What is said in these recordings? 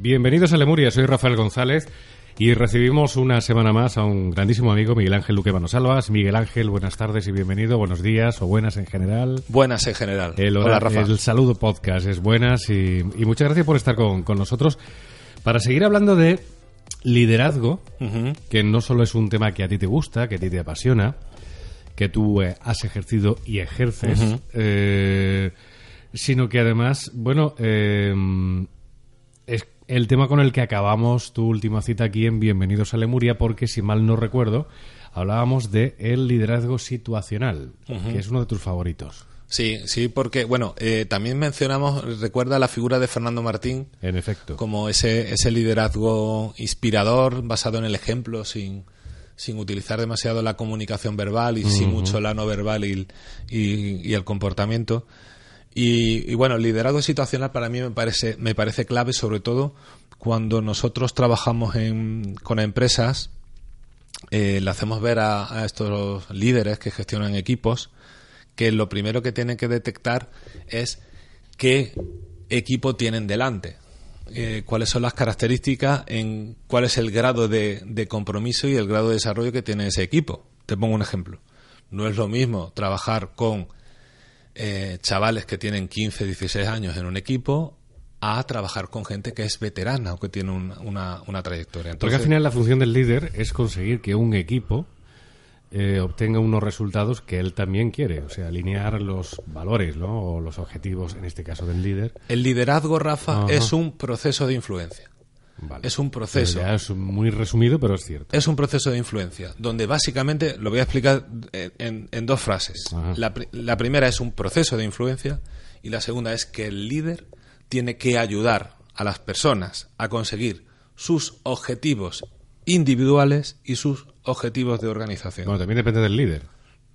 Bienvenidos a Lemuria, soy Rafael González y recibimos una semana más a un grandísimo amigo, Miguel Ángel Luque Salvas. Miguel Ángel, buenas tardes y bienvenido, buenos días o buenas en general. Buenas en general. El, Hola, Rafa. el saludo podcast es buenas y, y muchas gracias por estar con, con nosotros para seguir hablando de liderazgo, que no solo es un tema que a ti te gusta, que a ti te apasiona, que tú eh, has ejercido y ejerces, eh, sino que además, bueno, eh, es el tema con el que acabamos tu última cita aquí en Bienvenidos a Lemuria, porque si mal no recuerdo, hablábamos de el liderazgo situacional, que es uno de tus favoritos. Sí, sí, porque, bueno, eh, también mencionamos, recuerda la figura de Fernando Martín En efecto. como ese, ese liderazgo inspirador basado en el ejemplo, sin, sin utilizar demasiado la comunicación verbal y sin mucho la no verbal y, y- y el comportamiento. Y, y bueno, liderazgo situacional para mí me parece, me parece clave, sobre todo cuando nosotros trabajamos en, con empresas, eh, le hacemos ver a, estos líderes que gestionan equipos que lo primero que tienen que detectar es qué equipo tienen delante, eh, cuáles son las características, en cuál es el grado de compromiso y el grado de desarrollo que tiene ese equipo. Te pongo un ejemplo. No es lo mismo trabajar con eh, chavales que tienen 15, 16 años en un equipo a trabajar con gente que es veterana o que tiene un- una, una trayectoria. Porque al Entonces, final la función del líder es conseguir que un equipo eh, obtenga unos resultados que él también quiere, o sea, alinear los valores, ¿no? O los objetivos, en este caso del líder. el liderazgo, Rafa, es un proceso de influencia. Vale. Es un proceso. Ya es muy resumido, pero es cierto. Es un proceso de influencia, donde básicamente, lo voy a explicar en, en- en dos frases. La, la primera es un proceso de influencia y la segunda es que el líder tiene que ayudar a las personas a conseguir sus objetivos individuales y sus objetivos de organización. Bueno, también depende del líder.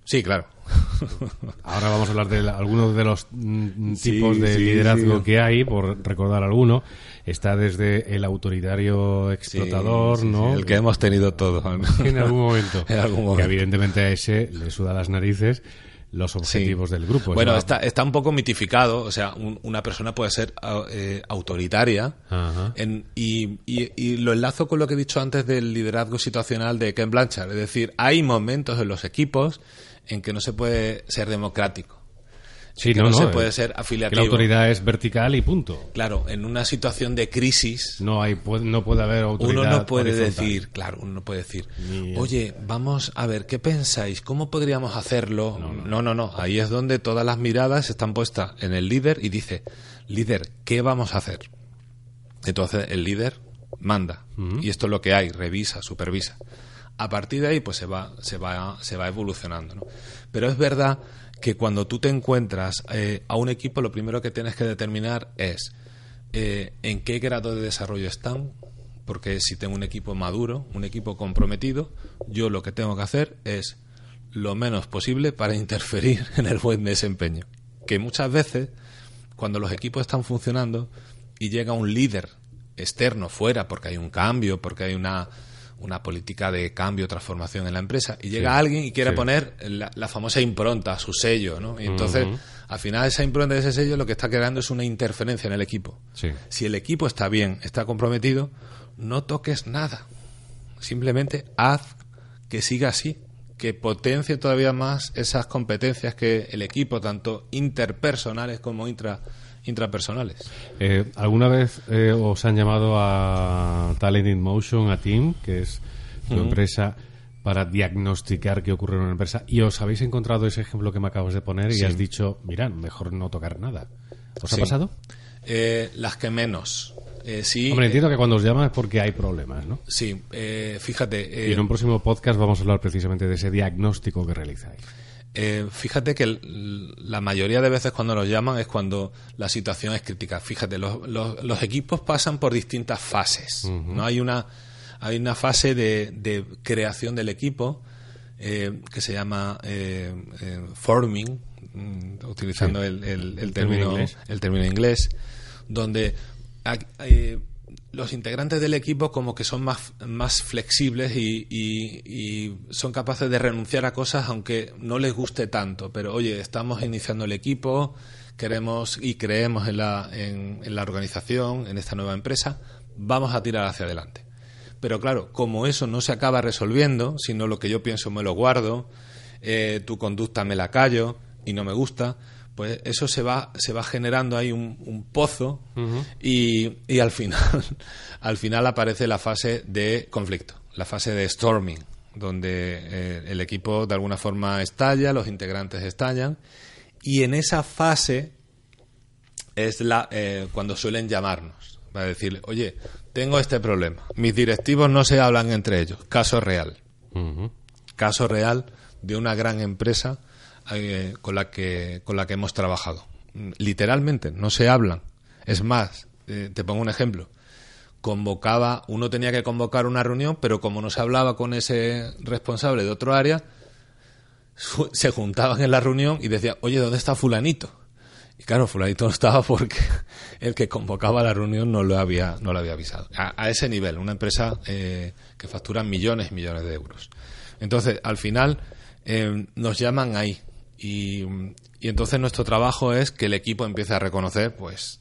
Sí, claro. Ahora vamos a hablar de la- algunos de los mm, Sí, tipos de sí, liderazgo sí. que hay, por recordar alguno. Está desde el autoritario explotador, Sí, sí, ¿no? sí, el que hemos tenido todos. en algún momento. En algún Que momento. evidentemente a ese le suda las narices los objetivos Sí. del grupo. Bueno, está, está un poco mitificado. O sea, un- una persona puede ser eh, autoritaria. En- y, y- y lo enlazo con lo que he dicho antes del liderazgo situacional de Ken Blanchard. Es decir, hay momentos en los equipos en que no se puede ser democrático. Sí, que no, no, no, se eh, puede ser Que afiliativo. la autoridad es vertical y punto. Claro, en una situación de crisis, No hay no puede haber autoridad uno no puede horizontal. decir, claro, uno no puede decir, Ni- oye, vamos a ver, ¿qué pensáis? ¿Cómo podríamos hacerlo? No no. no, Ahí es donde todas las miradas están puestas en el líder y dice, líder, ¿qué vamos a hacer? Entonces el líder manda. Y esto es lo que hay, revisa, supervisa. A partir de ahí, pues se va, se va, se va evolucionando. ¿no? Pero es verdad que cuando tú te encuentras eh, a un equipo, lo primero que tienes que determinar es eh, en qué grado de desarrollo están, porque si tengo un equipo maduro, un equipo comprometido, yo lo que tengo que hacer es lo menos posible para interferir en el buen desempeño. Que muchas veces, cuando los equipos están funcionando y llega un líder externo fuera, porque hay un cambio, porque hay una, una política de cambio, transformación en la empresa, y llega alguien y quiere sí. poner la, la famosa impronta, su sello, ¿no? Y entonces, al final, esa impronta, ese sello, lo que está creando es una interferencia en el equipo. Sí. Si el equipo está bien, está comprometido, no toques nada. Simplemente haz que siga así, que potencie todavía más esas competencias que el equipo, tanto interpersonales como intra, intrapersonales. Eh, ¿Alguna vez eh, os han llamado a Talent in Motion, a Team, que es tu empresa, para diagnosticar qué ocurre en una empresa? Y os habéis encontrado ese ejemplo que me acabas de poner y has dicho, mira, mejor no tocar nada. ¿Os ha pasado? Eh, las que menos. Eh, sí, Hombre, eh, entiendo que cuando os llaman es porque hay problemas, ¿no? sí eh, fíjate. eh, Y en un próximo podcast vamos a hablar precisamente de ese diagnóstico que realizáis. Eh, fíjate que la mayoría de veces cuando nos llaman es cuando la situación es crítica. Fíjate, los, los, equipos pasan por distintas fases. No hay una hay una fase de, creación del equipo eh, que se llama eh, forming, mm, utilizando el, el, término, el término inglés, donde los integrantes del equipo como que son más, más flexibles y, son capaces de renunciar a cosas aunque no les guste tanto. Pero oye, estamos iniciando el equipo, queremos y creemos en la, en, la organización, en esta nueva empresa, vamos a tirar hacia adelante. Pero claro, como eso no se acaba resolviendo, sino lo que yo pienso me lo guardo, eh, tu conducta me la callo y no me gusta, pues eso se va, se va generando ahí un, pozo y, y, al final, al final aparece la fase de conflicto, la fase de storming, donde eh, el equipo de alguna forma estalla, los integrantes estallan, y en esa fase es la eh, cuando suelen llamarnos para decirle, oye, tengo este problema, mis directivos no se hablan entre ellos, caso real, caso real de una gran empresa eh, con, la que, con la que hemos trabajado. Literalmente, no se hablan. Es más, eh, te pongo un ejemplo. Convocaba, uno tenía que convocar una reunión, pero como no se hablaba con ese responsable de otro área, se juntaban en la reunión y decían, oye, ¿dónde está fulanito? Y claro, fulanito no estaba porque el que convocaba la reunión no lo había, no lo había avisado. A, ese nivel, una empresa eh, que factura millones y millones de euros. Entonces, al final, nos llaman ahí, y, entonces nuestro trabajo es que el equipo empiece a reconocer pues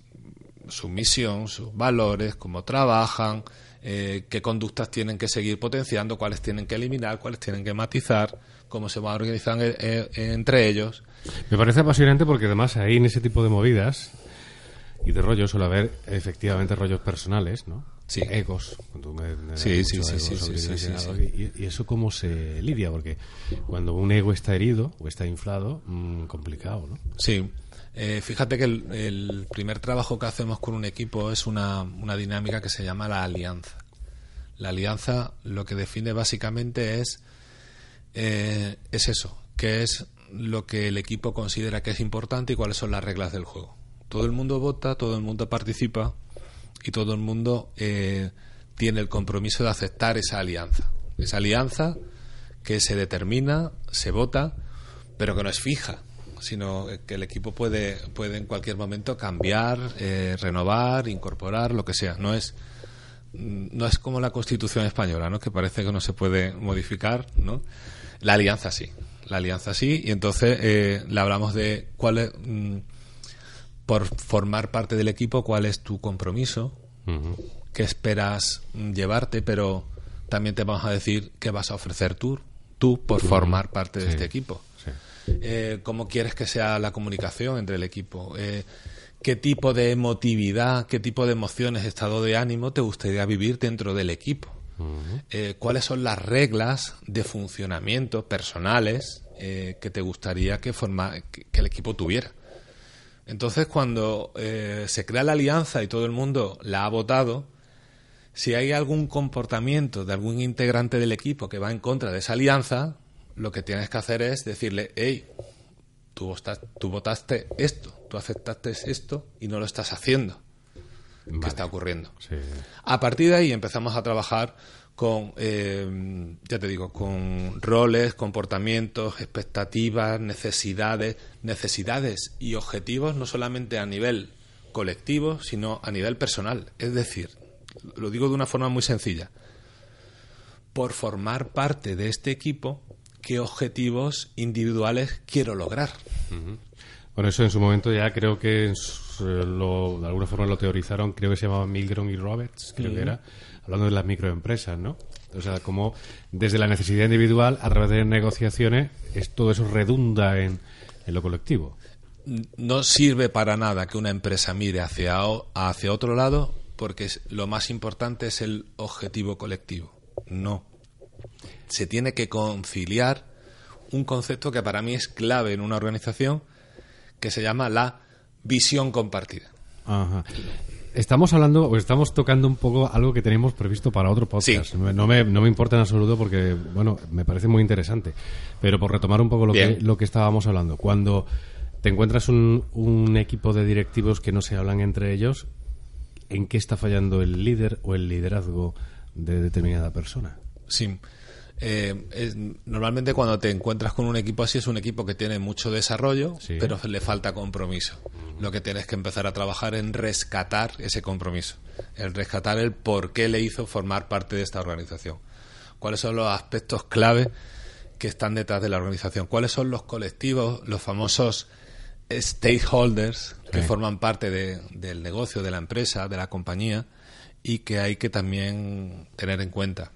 su misión, sus valores, cómo trabajan, eh, qué conductas tienen que seguir potenciando, cuáles tienen que eliminar, cuáles tienen que matizar, cómo se van a organizar eh, entre ellos. Me parece apasionante porque además ahí en ese tipo de movidas y de rollos suele haber efectivamente rollos personales, ¿no? Sí. Egos. sí, sí, sí, sí, y, eso cómo se lidia? Porque cuando un ego está herido o está inflado, mmm, complicado, ¿no? Sí. Eh, fíjate que el, primer trabajo que hacemos con un equipo es una, una dinámica que se llama la alianza. La alianza lo que define básicamente es, eh, es eso, que es lo que el equipo considera que es importante y cuáles son las reglas del juego. Todo el mundo vota, todo el mundo participa y todo el mundo eh, tiene el compromiso de aceptar esa alianza. Esa alianza que se determina, se vota, pero que no es fija, sino que el equipo puede, puede en cualquier momento cambiar, eh, renovar, incorporar, lo que sea. No es, no es como la Constitución española, ¿no? que parece que no se puede modificar. ¿no? La alianza sí, la alianza sí, y entonces eh, le hablamos de cuál es. Por formar parte del equipo, cuál es tu compromiso, qué esperas llevarte, pero también te vamos a decir qué vas a ofrecer tú, tú por formar parte de este equipo. Eh, ¿Cómo quieres que sea la comunicación entre el equipo? Eh, ¿Qué tipo de emotividad, qué tipo de emociones, estado de ánimo te gustaría vivir dentro del equipo? Eh, ¿Cuáles son las reglas de funcionamiento personales que te gustaría que, que el equipo tuviera? Entonces, cuando eh, se crea la alianza y todo el mundo la ha votado, si hay algún comportamiento de algún integrante del equipo que va en contra de esa alianza, lo que tienes que hacer es decirle, hey, tú, votaste esto, tú aceptaste esto y no lo estás haciendo. ¿Qué está ocurriendo? A partir de ahí empezamos a trabajar con, eh, ya te digo, con roles, comportamientos, expectativas, necesidades, necesidades y objetivos no solamente a nivel colectivo, sino a nivel personal. Es decir, lo digo de una forma muy sencilla, por formar parte de este equipo, ¿qué objetivos individuales quiero lograr? Bueno, eso en su momento ya creo que eh, lo, de alguna forma lo teorizaron, creo que se llamaban Milgrom y Roberts, creo que era, hablando de las microempresas, ¿no? O sea, como desde la necesidad individual, a través de negociaciones, es, todo eso redunda en, lo colectivo. No sirve para nada que una empresa mire hacia, hacia otro lado porque lo más importante es el objetivo colectivo. No. Se tiene que conciliar un concepto que para mí es clave en una organización que se llama la visión compartida. Ajá. estamos hablando o estamos tocando un poco algo que teníamos previsto para otro podcast. No, me, no me importa en absoluto porque, bueno, me parece muy interesante. Pero por retomar un poco lo, que, lo que estábamos hablando, cuando te encuentras un, un equipo de directivos que no se hablan entre ellos, ¿en qué está fallando el líder o el liderazgo de determinada persona? Sí. Eh, normalmente cuando te encuentras con un equipo así es un equipo que tiene mucho desarrollo, pero le falta compromiso. Lo que tienes que empezar a trabajar en rescatar ese compromiso, en rescatar el por qué le hizo formar parte de esta organización. ¿Cuáles son los aspectos clave que están detrás de la organización? ¿Cuáles son los colectivos, los famosos stakeholders que forman parte del negocio, de la empresa, de la compañía y que hay que también tener en cuenta?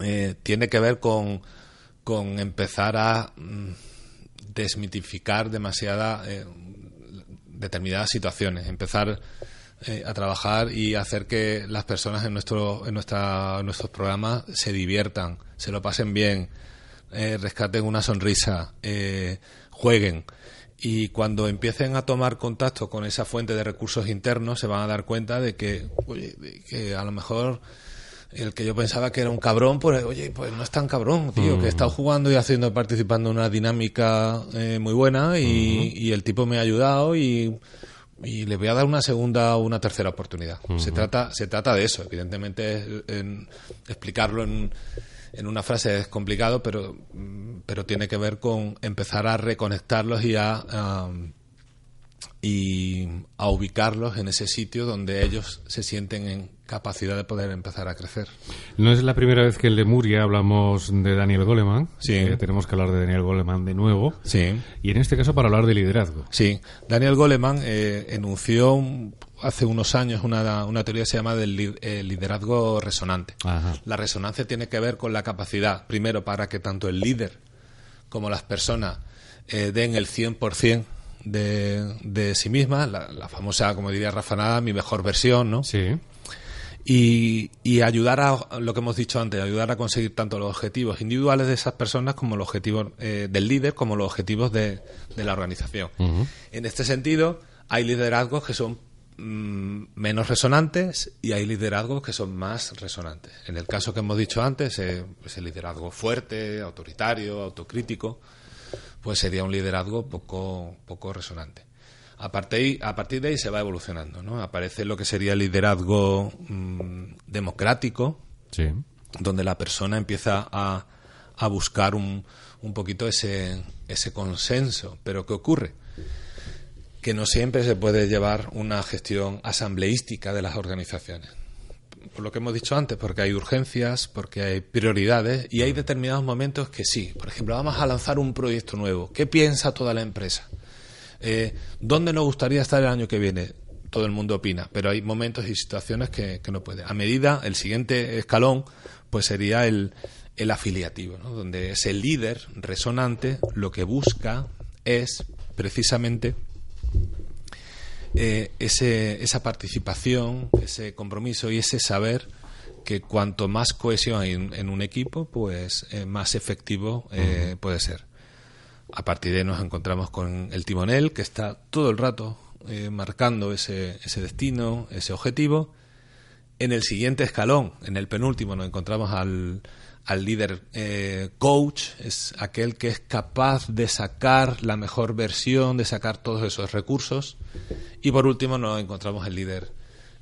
Eh, tiene que ver con, con empezar a mm, desmitificar demasiada eh, determinadas situaciones, empezar eh, a trabajar y hacer que las personas en nuestro en nuestra nuestros programas se diviertan, se lo pasen bien, rescaten una sonrisa, jueguen. Y cuando empiecen a tomar contacto con esa fuente de recursos internos se van a dar cuenta de que, de que a lo mejor el que yo pensaba que era un cabrón, pues oye, pues no es tan cabrón, tío, que he estado jugando y haciendo, participando en una dinámica eh, muy buena y, el tipo me ha ayudado y, le voy a dar una segunda o una tercera oportunidad. Se trata se trata de eso, evidentemente explicarlo en, en una frase es complicado, pero pero tiene que ver con empezar a reconectarlos y a y a ubicarlos en ese sitio donde ellos se sienten en capacidad de poder empezar a crecer. No es la primera vez que en Lemuria hablamos de Daniel Goleman. Sí. Eh, tenemos que hablar de Daniel Goleman de nuevo. Sí. Y en este caso para hablar de liderazgo. Sí. Daniel Goleman eh, enunció hace unos años una, una, teoría que se llama del eh, liderazgo resonante. La resonancia tiene que ver con la capacidad, primero, para que tanto el líder como las personas den el 100% de, de sí misma, la, famosa, como diría Rafa Nada, mi mejor versión, ¿no? Sí. Y, y, ayudar a lo que hemos dicho antes, ayudar a conseguir tanto los objetivos individuales de esas personas como los objetivos eh, del líder, como los objetivos de, de la organización. En este sentido, hay liderazgos que son mm, menos resonantes y hay liderazgos que son más resonantes. En el caso que hemos dicho antes, eh, pues el liderazgo fuerte, autoritario, autocrítico, pues sería un liderazgo poco, poco resonante. A partir, a partir de ahí se va evolucionando, ¿no? Aparece lo que sería el liderazgo mm, democrático, donde la persona empieza a, a buscar un, un poquito ese, ese consenso. Pero ¿qué ocurre? Que no siempre se puede llevar una gestión asambleística de las organizaciones por lo que hemos dicho antes, porque hay urgencias, porque hay prioridades y hay determinados momentos que sí. Por ejemplo, vamos a lanzar un proyecto nuevo. ¿Qué piensa toda la empresa? Eh, ¿Dónde nos gustaría estar el año que viene? Todo el mundo opina, pero hay momentos y situaciones que, no puede. A medida, el siguiente escalón, pues sería el, el afiliativo, ¿no? donde ese líder resonante lo que busca es precisamente eh, ese, esa participación, ese compromiso y ese saber que cuanto más cohesión hay en, un equipo, pues eh, más efectivo eh, puede ser. A partir de ahí nos encontramos con el timonel, que está todo el rato marcando ese, ese destino, ese objetivo. En el siguiente escalón, en el penúltimo, nos encontramos al, al líder eh, coach, es aquel que es capaz de sacar la mejor versión, de sacar todos esos recursos. Y por último nos encontramos el líder,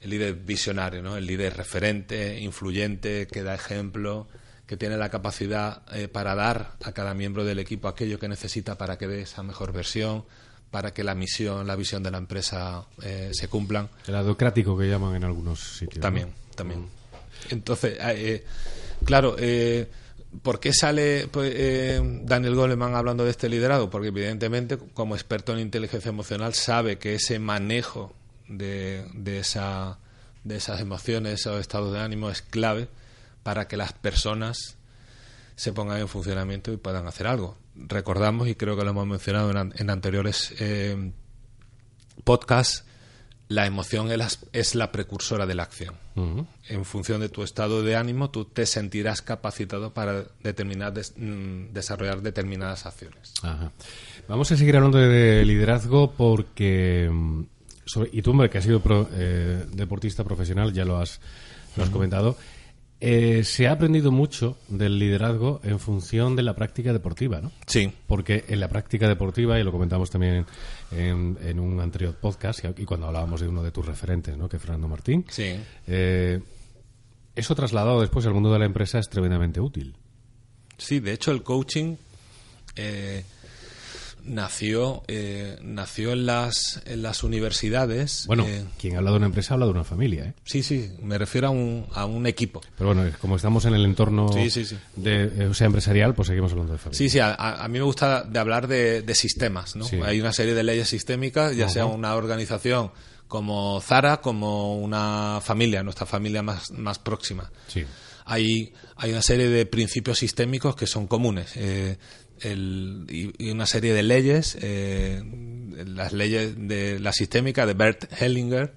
el líder visionario, ¿no? el líder referente, influyente, que da ejemplo, que tiene la capacidad eh, para dar a cada miembro del equipo aquello que necesita para que dé esa mejor versión, para que la misión, la visión de la empresa eh, se cumplan. El adocrático que llaman en algunos sitios. También, también. Mm. Entonces, Claro, eh, ¿por qué sale pues, eh, Daniel Goleman hablando de este liderazgo? Porque evidentemente, como experto en inteligencia emocional, sabe que ese manejo de, de, esa, de esas emociones, esos estados de ánimo es clave para que las personas se pongan en funcionamiento y puedan hacer algo. Recordamos, y creo que lo hemos mencionado en, anteriores eh, podcasts, la emoción es la, precursora de la acción. En función de tu estado de ánimo, tú te sentirás capacitado para determinar, mm, desarrollar determinadas acciones. Vamos a seguir hablando de liderazgo porque mm, sobre- y tú, hombre, que has sido pro- eh, deportista profesional, ya lo has, lo has comentado, eh, se ha aprendido mucho del liderazgo en función de la práctica deportiva, ¿no? Sí. Porque en la práctica deportiva, y lo comentamos también en, en un anterior podcast, y y cuando hablábamos de uno de tus referentes, ¿no? que es Fernando Martín, Sí. eh, eso trasladado después al mundo de la empresa es tremendamente útil. Sí, de hecho el coaching eh, nació eh, nació en las en las universidades. Bueno, eh, quien habla de una empresa habla de una familia, ¿eh? sí, sí, me refiero a un, a un equipo. Pero bueno, como estamos en el entorno Sí, sí, sí. De, eh, o sea, empresarial, pues seguimos hablando de familia. Sí, sí, a, mí me gusta de hablar de, de sistemas, ¿no? Hay una serie de leyes sistémicas, ya sea una organización como Zara, como una familia, nuestra familia más, más próxima. Sí. hay, hay una serie de principios sistémicos que son comunes eh, el- y, una serie de leyes, eh, las leyes de la sistémica de Bert Hellinger,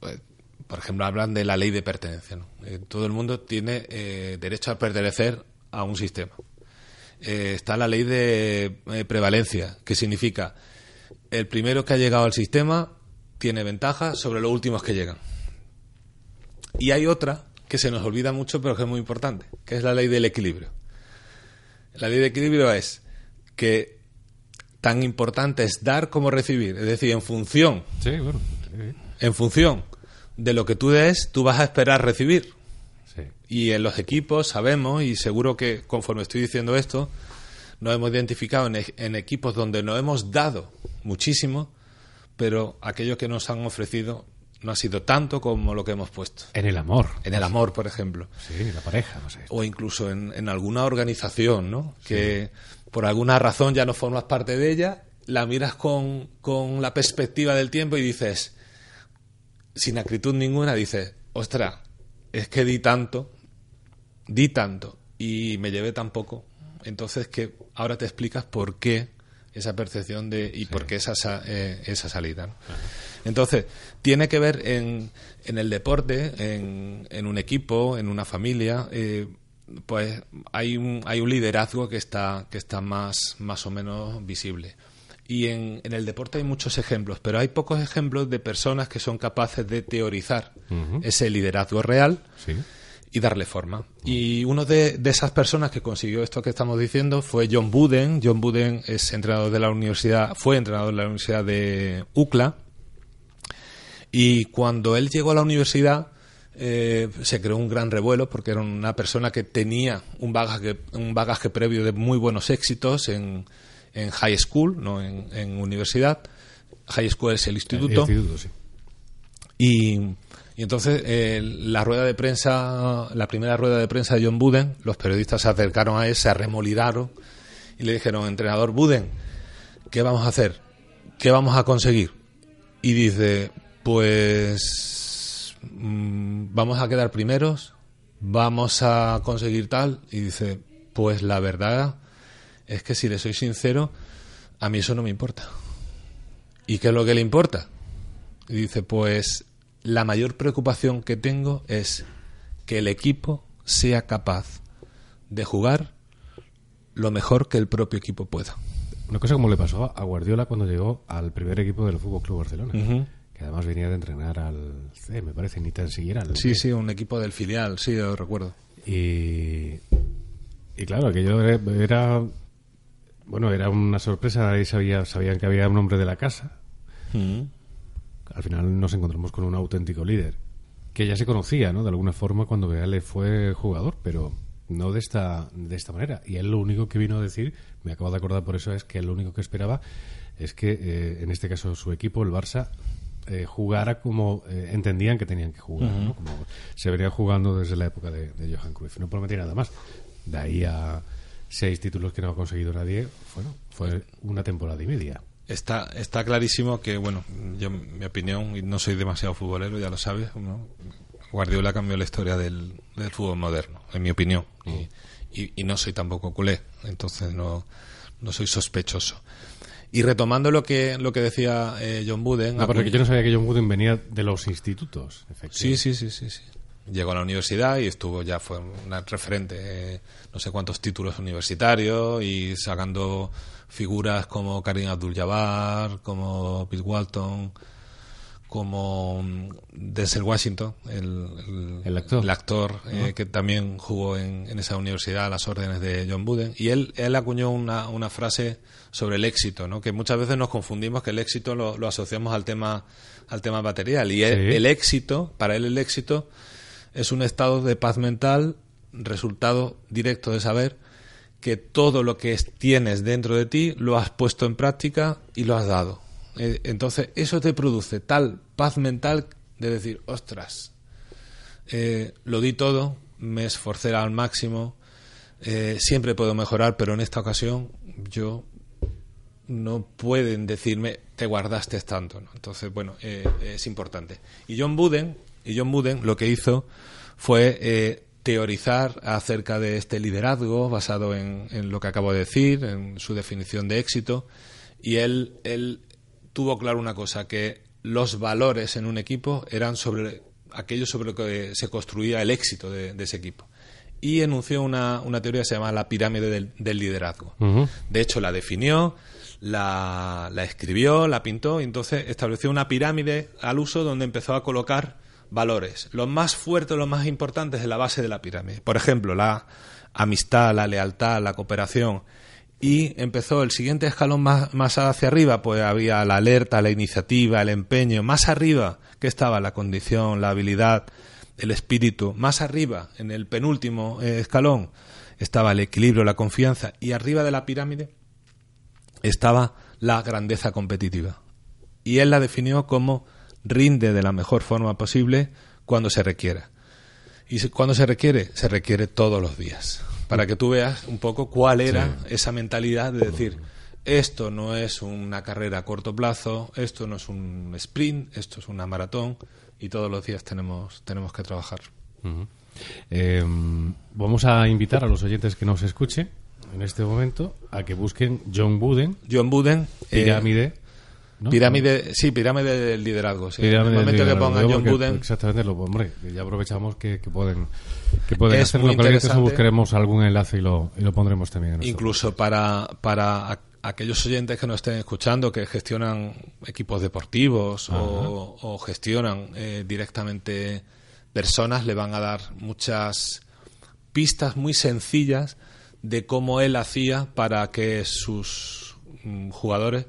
pues, por ejemplo, hablan de la ley de pertenencia. Eh, todo el mundo tiene eh, derecho a pertenecer a un sistema. Está la ley de prevalencia, que significa el primero que ha llegado al sistema tiene ventaja sobre los últimos que llegan. Y hay otra que se nos olvida mucho, pero que es muy importante, que es la ley del equilibrio. La ley de equilibrio es que tan importante es dar como recibir, es decir, en función, Sí, bueno. sí, en función de lo que tú des, tú vas a esperar recibir. sí. Y en los equipos sabemos, y seguro que conforme estoy diciendo esto, nos hemos identificado en, e- en equipos donde nos hemos dado muchísimo, pero aquello que nos han ofrecido no ha sido tanto como lo que hemos puesto. En el amor. En el amor, por ejemplo. Sí, la pareja, no sé. o incluso en, en alguna organización, ¿no? Que por alguna razón ya no formas parte de ella, la miras con, con la perspectiva del tiempo y dices, sin acritud ninguna, dices, ostras, es que di tanto, di tanto y me llevé tan poco. Entonces que ahora te explicas por qué esa percepción de y por qué esa, sa- eh, esa salida. ¿no? Entonces, tiene que ver en, en el deporte, en, en un equipo, en una familia, eh, pues hay un, hay un liderazgo que está, que está más, más o menos visible. Y en, en el deporte hay muchos ejemplos, pero hay pocos ejemplos de personas que son capaces de teorizar ese liderazgo real Sí. Y darle forma. Y uno de, de esas personas que consiguió esto que estamos diciendo fue John Buden. John Buden es entrenador de la universidad, fue entrenador de la Universidad de UCLA. Y cuando él llegó a la universidad, eh, se creó un gran revuelo porque era una persona que tenía un bagaje, un bagaje previo de muy buenos éxitos en, en high school, no en, en universidad. High school es el instituto. El instituto, sí. Y, y entonces eh, la rueda de prensa, la primera rueda de prensa de John Buden, los periodistas se acercaron a él, se arremolidaron y le dijeron, entrenador Buden, ¿qué vamos a hacer? ¿Qué vamos a conseguir? Y dice, pues mm, vamos a quedar primeros, vamos a conseguir tal. Y dice, pues la verdad es que si le soy sincero, a mí eso no me importa. ¿Y qué es lo que le importa? Y dice, pues la mayor preocupación que tengo es que el equipo sea capaz de jugar lo mejor que el propio equipo pueda. Una cosa como le pasó a Guardiola cuando llegó al primer equipo del Fútbol Club Barcelona, que además venía de entrenar al C, me parece, ni tan siquiera al Sí, sí, un equipo del filial, sí, lo recuerdo. Y, y claro, aquello era, era- bueno, era una sorpresa, ahí sabía, sabían que había un hombre de la casa. Al final nos encontramos con un auténtico líder, que ya se conocía, ¿no? De alguna forma cuando Beale fue jugador, pero no de esta, de esta manera. Y él lo único que vino a decir, me acabo de acordar por eso, es que él lo único que esperaba es que, eh, en este caso, su equipo, el Barça, eh, jugara como eh, entendían que tenían que jugar, ¿no? Como se venía jugando desde la época de, de Johan Cruyff. No prometía nada más. De ahí a seis títulos que no ha conseguido nadie, bueno, fue una temporada y media. Está, está clarísimo que, bueno, yo, mi opinión, y no soy demasiado futbolero, ya lo sabes, ¿no? Guardiola cambió la historia del, del fútbol moderno, en mi opinión. Y, y- y no soy tampoco culé, entonces no, no soy sospechoso. Y retomando lo que, lo que decía eh, John Buden. No, porque yo no sabía que John Wooden venía de los institutos. Sí, efectivamente. sí, sí, sí, sí. Llegó a la universidad y estuvo ya, fue una referente, eh, no sé cuántos títulos universitarios y sacando figuras como Karim Abdul-Jabbar, como Bill Walton, como mm, Denzel Washington, el, El actor. actor, eh, que también jugó en, en esa universidad a las órdenes de John Wooden. Y él, él acuñó una, una frase sobre el éxito, ¿no? que muchas veces nos confundimos que el éxito lo, lo asociamos al tema, al tema material. Y el, el éxito, para él el éxito, es un estado de paz mental, resultado directo de saber que todo lo que es- tienes dentro de ti lo has puesto en práctica y lo has dado. Eh, Entonces, eso te produce tal paz mental de decir, ostras, eh, lo di todo, me esforcé al máximo, eh, siempre puedo mejorar, pero en esta ocasión yo no pueden decirme te guardaste tanto. ¿no? Entonces, bueno, es importante. Y John Buden, y John Buden lo que hizo fue eh, teorizar acerca de este liderazgo basado en, en lo que acabo de decir, en su definición de éxito. Y él, él tuvo claro una cosa, que los valores en un equipo eran sobre aquello sobre lo que se construía el éxito de, de ese equipo. Y enunció una, una teoría que se llama la pirámide del, del liderazgo. De hecho, la definió, la, la escribió, la pintó y entonces estableció una pirámide al uso donde empezó a colocar valores. Los más fuertes, los más importantes en la base de la pirámide. Por ejemplo, la amistad, la lealtad, la cooperación. Y empezó el siguiente escalón más, más hacia arriba, pues había la alerta, la iniciativa, el empeño. Más arriba, que estaba la condición, la habilidad, el espíritu. Más arriba, en el penúltimo eh, escalón, estaba el equilibrio, la confianza. Y arriba de la pirámide estaba la grandeza competitiva. Y él la definió como rinde de la mejor forma posible cuando se requiera. Y cuando se requiere, se requiere todos los días. Para que tú veas un poco cuál era esa mentalidad de decir, esto no es una carrera a corto plazo, esto no es un sprint, esto es una maratón y todos los días tenemos, tenemos que trabajar. Eh, vamos a invitar a los oyentes que nos escuchen en este momento a que busquen John Wooden, John Buden, eh, pirámide. ¿No? pirámide, sí, pirámide del liderazgo. Sí. Pirámide en el del momento que pongan John Buden, Exactamente, lo, hombre, ya aprovechamos que, que pueden, que pueden Es hacerlo. muy Con buscaremos algún enlace y lo, y lo pondremos también en incluso para, para aquellos oyentes que nos estén escuchando que gestionan equipos deportivos o, o gestionan eh, directamente personas, le van a dar muchas pistas muy sencillas de cómo él hacía para que sus mm, jugadores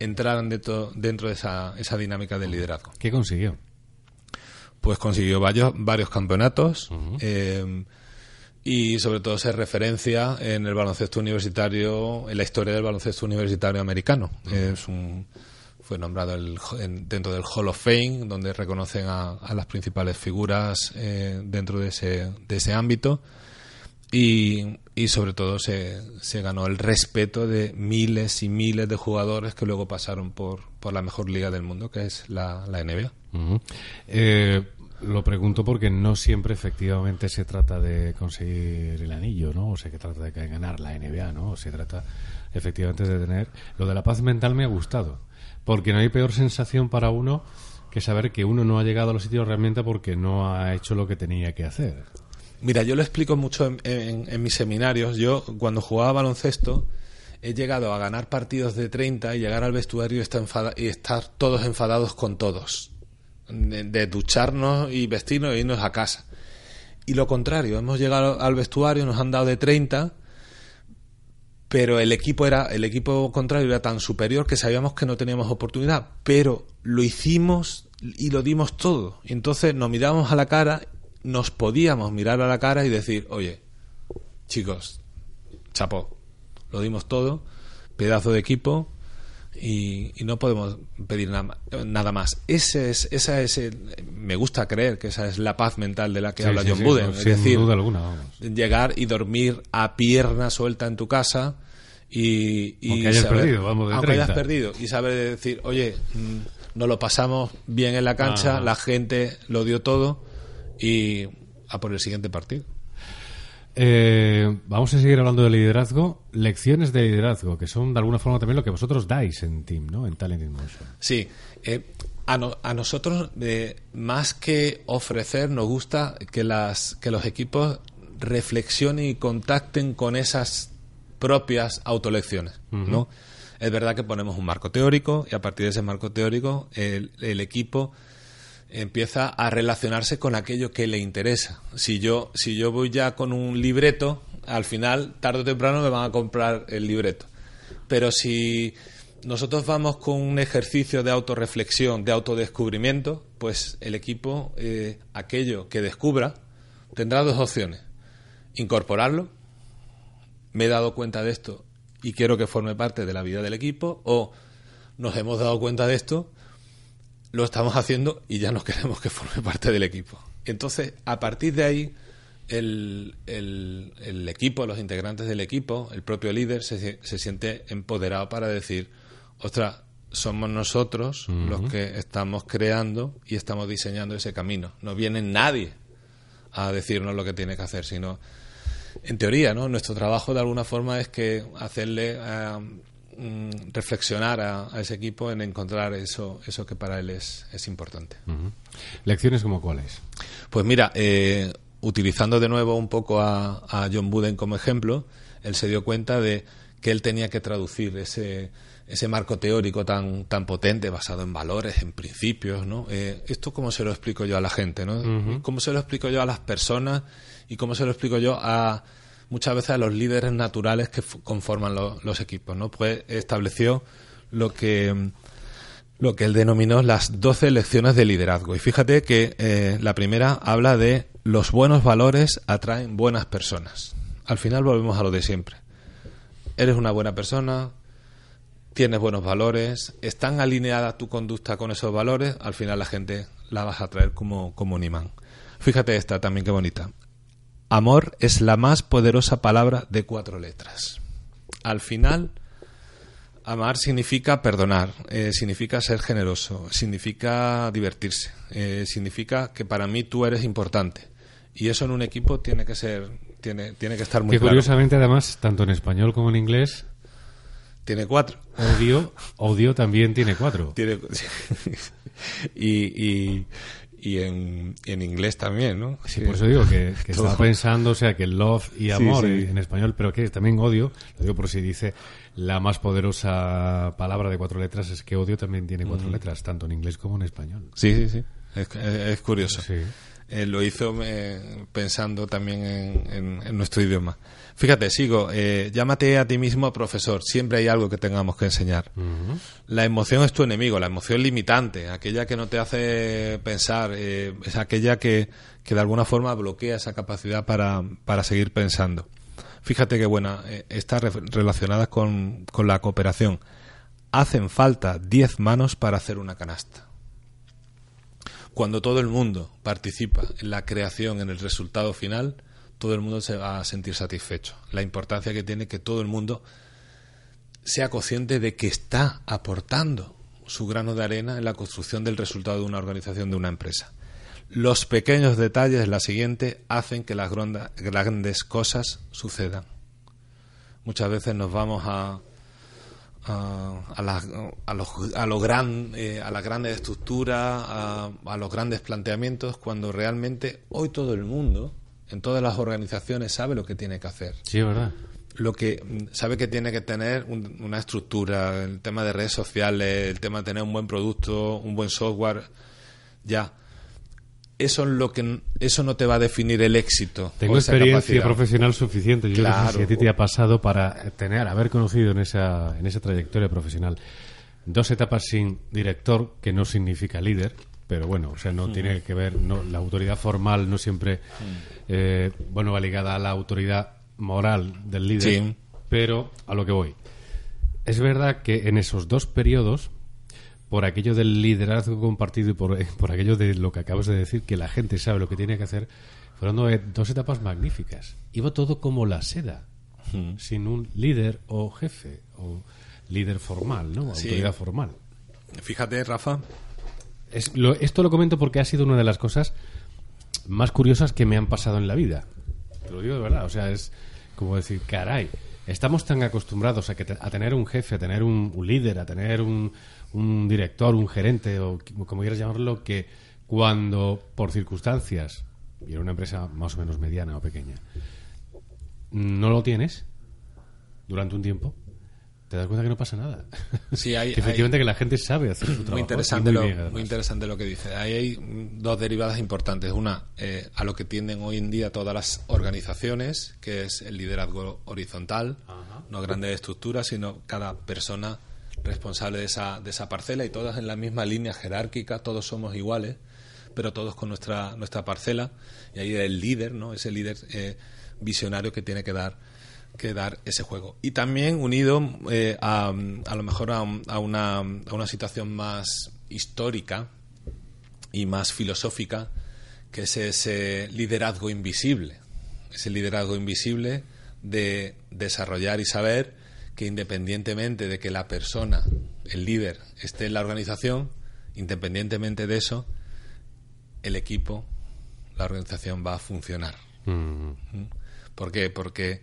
entraran dentro, dentro de esa, esa dinámica del liderazgo ¿Qué consiguió? pues consiguió varios, varios campeonatos eh, y sobre todo se referencia en el baloncesto universitario, en la historia del baloncesto universitario americano. Es un, fue nombrado el- en- dentro del Hall of Fame, donde reconocen a, a las principales figuras eh, dentro de ese, de ese ámbito. Y, y sobre todo se, se ganó el respeto de miles y miles de jugadores que luego pasaron por, por la mejor liga del mundo, que es la, la NBA. Ujú. Eh, lo pregunto porque no siempre efectivamente se trata de conseguir el anillo, ¿no? O se trata de ganar la NBA, ¿no? O se trata efectivamente de tener... Lo de la paz mental me ha gustado, porque no hay peor sensación para uno que saber que uno no ha llegado a los sitios realmente porque no ha hecho lo que tenía que hacer. Mira, yo lo explico mucho en, mis seminarios. Yo, cuando jugaba baloncesto, he llegado a ganar partidos de 30 y llegar al vestuario y estar, enfada- y estar todos enfadados con todos. De, ducharnos y vestirnos e irnos a casa. Y lo contrario, hemos llegado al vestuario, nos han dado de 30, pero el equipo era el equipo contrario era tan superior que sabíamos que no teníamos oportunidad, pero lo hicimos y lo dimos todo. Entonces nos mirábamos a la cara, nos podíamos mirar a la cara y decir, oye, chicos, chapó, lo dimos todo, pedazo de equipo y, y no podemos pedir nada, más. Ese es, esa es el- me gusta creer que esa es la paz mental de la que Sí, habla sí, John sí, Buden. no, es decir, duda alguna, vamos. llegar y dormir a pierna suelta en tu casa y, y Aunque hayas saber- perdido, vamos, de aunque hayas 30. perdido y saber decir oye mm, nos lo pasamos bien en la cancha Ah. la gente lo dio todo y a por el siguiente partido Eh, vamos a seguir hablando de liderazgo. Lecciones de liderazgo, que son de alguna forma también lo que vosotros dais en Team, ¿no? En Talent in Motion. sí eh, a, no- a nosotros eh, más que ofrecer nos gusta que las que los equipos reflexionen y contacten con esas propias autolecciones ¿no? Es verdad que ponemos un marco teórico y a partir de ese marco teórico el, el equipo empieza a relacionarse con aquello que le interesa. Si yo, si yo voy ya con un libreto, al final, tarde o temprano, me van a comprar el libreto. Pero si nosotros vamos con un ejercicio de autorreflexión, de autodescubrimiento, pues el equipo, eh, aquello que descubra, tendrá dos opciones. Incorporarlo, me he dado cuenta de esto y quiero que forme parte de la vida del equipo, o nos hemos dado cuenta de esto, lo estamos haciendo y ya no queremos que forme parte del equipo. Entonces, a partir de ahí, el, el, equipo, los integrantes del equipo, el propio líder, se, se siente empoderado para decir, ostras, somos nosotros los que estamos creando y estamos diseñando ese camino. No viene nadie a decirnos lo que tiene que hacer, sino, en teoría, ¿no? Nuestro trabajo de alguna forma es que hacerle eh, mm, reflexionar a, ese equipo en encontrar eso, eso que para él es, es importante. ¿Lecciones como cuáles? Pues mira, eh, utilizando de nuevo un poco a, a John Buden como ejemplo, él se dio cuenta de que él tenía que traducir ese ese marco teórico tan, tan potente, basado en valores, en principios, ¿no? Eh, ¿Esto cómo se lo explico yo a la gente, no? ¿Cómo se lo explico yo a las personas y cómo se lo explico yo a muchas veces a los líderes naturales que conforman los equipos, ¿no? Pues estableció lo que lo que él denominó las 12 lecciones de liderazgo. Y fíjate que eh, la primera habla de los buenos valores atraen buenas personas. Al final volvemos a lo de siempre. Eres una buena persona, tienes buenos valores, están alineada tu conducta con esos valores, al final la gente la vas a traer como, como un imán. Fíjate esta también qué bonita. Amor es la más poderosa palabra de cuatro letras. Al final, amar significa perdonar, eh, significa ser generoso, significa divertirse, eh, significa que para mí tú eres importante. Y eso en un equipo tiene que ser, tiene, tiene que estar muy que curiosamente, además, tanto en español como en inglés, tiene cuatro. Odio, odio también tiene cuatro. Tiene, y, y, en, inglés también, ¿no? Sí, por eso digo que, estaba pensando, o sea, que love y amor en español, pero que también odio, lo digo por si dice la más poderosa palabra de cuatro letras, es que odio también tiene cuatro letras, tanto en inglés como en español. Sí, sí, sí. Es, es curioso. Sí. Eh, lo hizo eh, pensando también en, nuestro idioma. Fíjate, sigo, eh, llámate a ti mismo profesor, siempre hay algo que tengamos que enseñar. La emoción es tu enemigo, la emoción limitante, aquella que no te hace pensar, es aquella que, que, de alguna forma bloquea esa capacidad para, para seguir pensando. Fíjate que buena, está relacionada con, con la cooperación. Hacen falta 10 manos para hacer una canasta cuando todo el mundo participa en la creación, en el resultado final, todo el mundo se va a sentir satisfecho. La importancia que tiene que todo el mundo sea consciente de que está aportando su grano de arena en la construcción del resultado de una organización, de una empresa. Los pequeños detalles, la siguiente, hacen que las grandes cosas sucedan. Muchas veces nos vamos a, a, la, a, los, a, lo gran, eh, a las grandes estructuras, a, a, los grandes planteamientos, cuando realmente hoy todo el mundo, en todas las organizaciones, sabe lo que tiene que hacer. Sí, verdad. Lo que mm, sabe que tiene que tener una estructura, el tema de redes sociales, el tema de tener un buen producto, un buen software, ya eso lo que eso no te va a definir el éxito. Tengo experiencia profesional suficiente. Yo no sé si a ti te ha pasado para tener, haber conocido en esa, en esa trayectoria profesional dos etapas sin director, que no significa líder, pero bueno, o sea, no tiene que ver, no, la autoridad formal no siempre, eh, bueno, va ligada a la autoridad moral del líder, pero a lo que voy. Es verdad que en esos dos periodos por aquello del liderazgo compartido y por, por, aquello de lo que acabas de decir, que la gente sabe lo que tiene que hacer, fueron dos etapas magníficas. Iba todo como la seda, sin un líder o jefe, o líder formal, ¿no? Autoridad formal. Fíjate, Rafa. esto lo comento porque ha sido una de las cosas más curiosas que me han pasado en la vida. Te lo digo de verdad, o sea, es como decir, caray, estamos tan acostumbrados a, que a tener un jefe, a tener un líder, a tener un, un director, un gerente o como quieras llamarlo, que cuando por circunstancias, y era una empresa más o menos mediana o pequeña, no lo tienes durante un tiempo, te das cuenta que no pasa nada. Sí, hay, que efectivamente que la gente sabe hacer su trabajo. Muy interesante, lo, muy interesante lo que dice. Ahí hay dos derivadas importantes. Una, eh, a lo que tienden hoy en día todas las organizaciones, que es el liderazgo horizontal, no grandes estructuras, sino cada persona responsable de esa, de esa parcela y todas en la misma línea jerárquica, todos somos iguales, pero todos con nuestra, nuestra parcela. Y ahí el líder, ¿no? ese líder eh, visionario que tiene que dar que dar ese juego. Y también unido eh, a, a lo mejor a, a, una, a una situación más histórica y más filosófica, que es ese liderazgo invisible. Ese liderazgo invisible de desarrollar y saber que independientemente de que la persona, el líder, esté en la organización, independientemente de eso, el equipo, la organización va a funcionar. Mm. ¿Por qué? Porque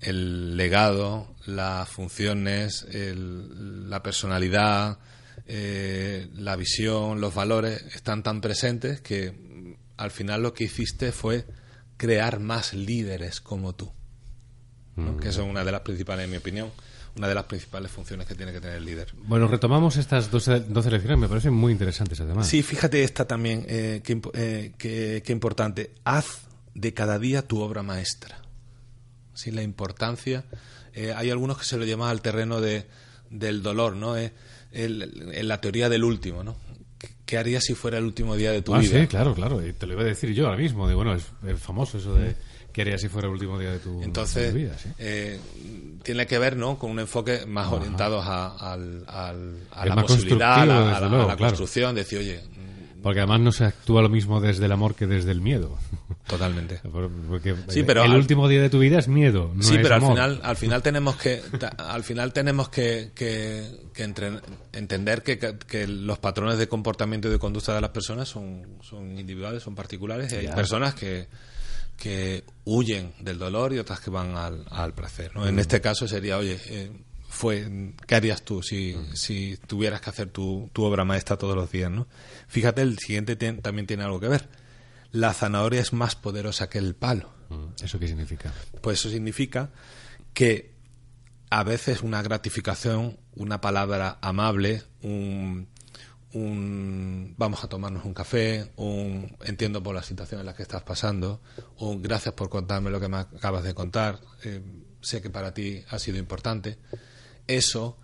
el legado, las funciones, el, la personalidad, eh, la visión, los valores están tan presentes que al final lo que hiciste fue crear más líderes como tú. ¿no? Que eso es una de las principales, en mi opinión, una de las principales funciones que tiene que tener el líder. Bueno, retomamos estas dos, dos elecciones, me parecen muy interesantes además. Sí, fíjate esta también, eh, qué eh, que, que importante. Haz de cada día tu obra maestra. Sí, la importancia. Eh, hay algunos que se lo llaman al terreno de, del dolor, ¿no? Eh, el, el, la teoría del último, ¿no? ¿Qué harías si fuera el último día de tu ah, vida? Sí, claro, claro. Y te lo iba a decir yo ahora mismo. De, bueno, es, es famoso eso de qué harías si fuera el último día de tu, Entonces, de tu vida. ¿sí? eh, tiene que ver ¿no? con un enfoque más Ajá. orientado a, a Es la posibilidad, a la, a a luego, claro. construcción, decir, oye, Porque además no se actúa lo mismo desde el amor que desde el miedo. totalmente. Porque Sí, pero el al- último día de tu vida es miedo. No sí, es pero al final, al final tenemos que, al final tenemos que, que- que entre- entender que, que- los patrones de comportamiento y de conducta de las personas son, son individuales, son particulares, y hay Ya. personas que, que huyen del dolor y otras que van al, al placer. ¿no? En este caso sería, oye, eh, fue, ¿qué harías tú si, Mm. si tuvieras que hacer tu, tu obra maestra todos los días? ¿no? Fíjate, el siguiente tien- también tiene algo que ver. La zanahoria es más poderosa que el palo. Mm, ¿Eso qué significa? Pues eso significa que a veces una gratificación, una palabra amable, un, un vamos a tomarnos un café, un entiendo por la situación en la que estás pasando, un gracias por contarme lo que me acabas de contar, eh, sé que para ti ha sido importante, eso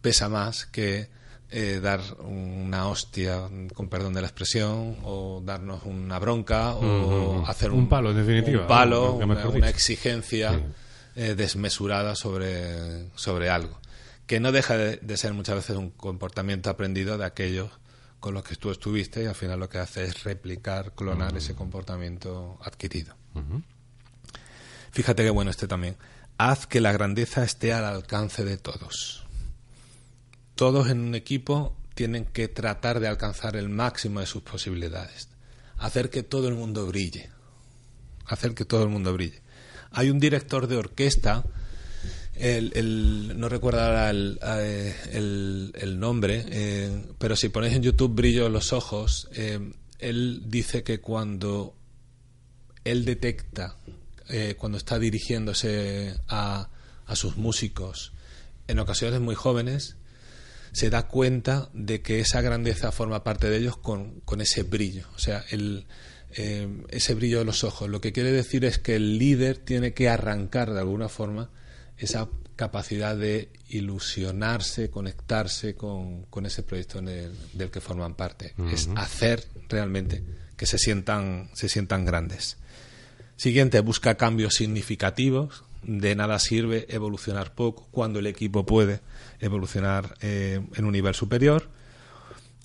pesa más que eh, dar una hostia, con perdón de la expresión, o darnos una bronca, o hacer Un palo, en definitiva, un palo, una, exigencia Sí. eh, desmesurada sobre, sobre algo, que no deja de, de ser muchas veces un comportamiento aprendido de aquellos con los que tú estuviste y al final lo que hace es replicar, clonar ese comportamiento adquirido. Fíjate qué bueno este también. Haz que la grandeza esté al alcance de todos. Todos en un equipo tienen que tratar de alcanzar el máximo de sus posibilidades. Hacer que todo el mundo brille. Hacer que todo el mundo brille. Hay un director de orquesta, el, no recuerdo ahora el, eh, nombre, eh, pero si ponéis en YouTube Brillo los ojos, eh, él dice que cuando él detecta eh, cuando está dirigiéndose a, a sus músicos en ocasiones muy jóvenes, se da cuenta de que esa grandeza forma parte de ellos con, con ese brillo, o sea, el, eh, ese brillo de los ojos. Lo que quiere decir es que el líder tiene que arrancar de alguna forma esa capacidad de ilusionarse, conectarse con, con ese proyecto en el- del que forman parte. Es hacer realmente que se sientan, se sientan grandes. Siguiente, busca cambios significativos. De nada sirve evolucionar poco cuando el equipo puede evolucionar eh, en un nivel superior.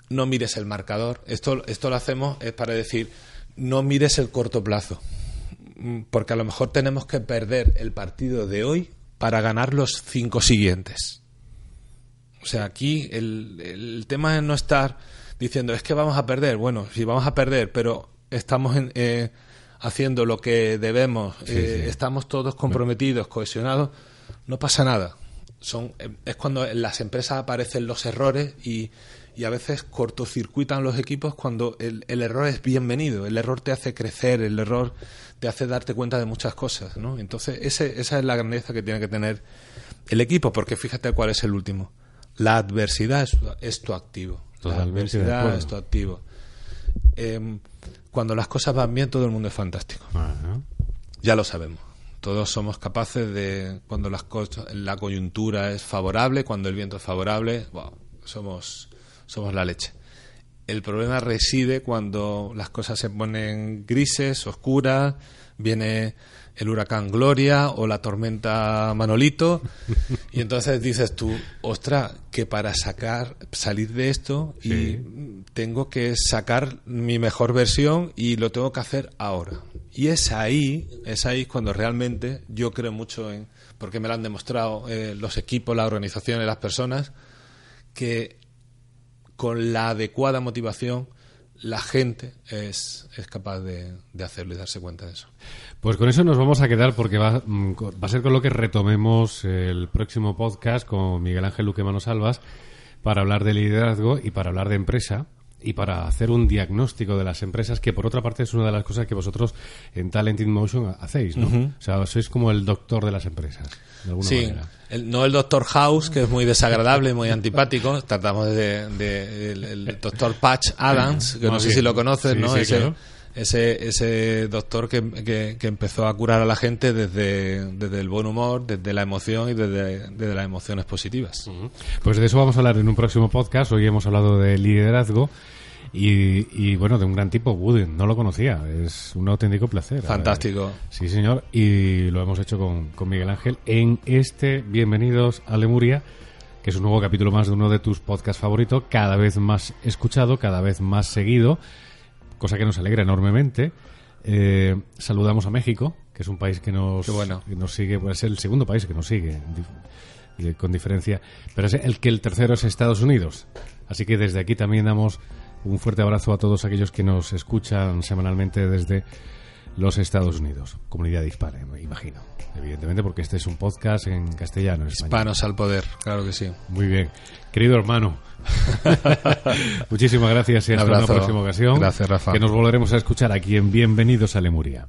No mires el marcador. Esto, esto lo hacemos es para decir, no mires el corto plazo. Mm, Porque a lo mejor tenemos que perder el partido de hoy para ganar los cinco siguientes. O sea, aquí el, el tema es no estar diciendo, es que vamos a perder. Bueno, sí, vamos a perder, pero estamos en, eh, haciendo lo que debemos, eh, sí. estamos todos comprometidos, cohesionados, no pasa nada. Son, eh, es cuando en las empresas aparecen los errores y, y a veces cortocircuitan los equipos cuando el, el error es bienvenido, el error te hace crecer, el error te hace darte cuenta de muchas cosas, ¿no? Entonces, ese, esa es la grandeza que tiene que tener El equipo, porque fíjate cuál es el último. La adversidad es, es tu activo. La Totalmente adversidad es tu activo. Em, cuando las cosas van bien, todo el mundo es fantástico. Ajá. Ya lo sabemos. Todos somos capaces de, cuando las cosas, la coyuntura es favorable, cuando el viento es favorable, wow, somos, somos la leche. El problema reside cuando las cosas se ponen grises, oscuras, viene el huracán Gloria o la tormenta Manolito, y entonces dices tú, ostras, que para sacar, salir de esto Sí. y tengo que sacar mi mejor versión y lo tengo que hacer ahora. Y es ahí, es ahí cuando realmente yo creo mucho en, porque me lo han demostrado eh, los equipos, las organizaciones, las personas, que con la adecuada motivación la gente es, es capaz de, de hacerlo y darse cuenta de eso. Pues con eso nos vamos a quedar porque va, mm, va a ser con lo que retomemos el próximo podcast con Miguel Ángel Luque Manos Albas para hablar de liderazgo y para hablar de empresa y para hacer un diagnóstico de las empresas, que por otra parte es una de las cosas que vosotros en Talent in Motion hacéis, ¿no? O sea, sois como el doctor de las empresas, de alguna Sí, manera. el- no el doctor House, que es muy desagradable, muy antipático. Tratamos de, de- el, el doctor Patch Adams, que no sé si lo conoces, Sí, ¿no? sí, claro. Ese, ese doctor que, que- que empezó a curar a la gente desde, desde el buen humor, desde la emoción y desde, desde las emociones positivas. Pues de eso vamos a hablar en un próximo podcast. Hoy hemos hablado de liderazgo y, y, bueno, de un gran tipo, Wooden. No lo conocía. Es un auténtico placer. Fantástico. Sí, señor. Y lo hemos hecho con, con Miguel Ángel en este Bienvenidos a Lemuria, que es un nuevo capítulo más de uno de tus podcasts favoritos, cada vez más escuchado, cada vez más seguido, cosa que nos alegra enormemente. Eh, saludamos a México, que es un país que nos, Qué bueno. que nos sigue, pues es el segundo país que nos sigue, con diferencia, pero es el que el tercero es Estados Unidos. Así que desde aquí también damos un fuerte abrazo a todos aquellos que nos escuchan semanalmente desde los Estados Unidos, comunidad hispana, me imagino, evidentemente, porque este es un podcast en castellano, en. Hispanos al poder, claro que sí. Muy bien. Querido hermano, muchísimas gracias y Un hasta una próxima ocasión. Gracias, Rafa. Que nos volveremos a escuchar aquí en Bienvenidos a Lemuria.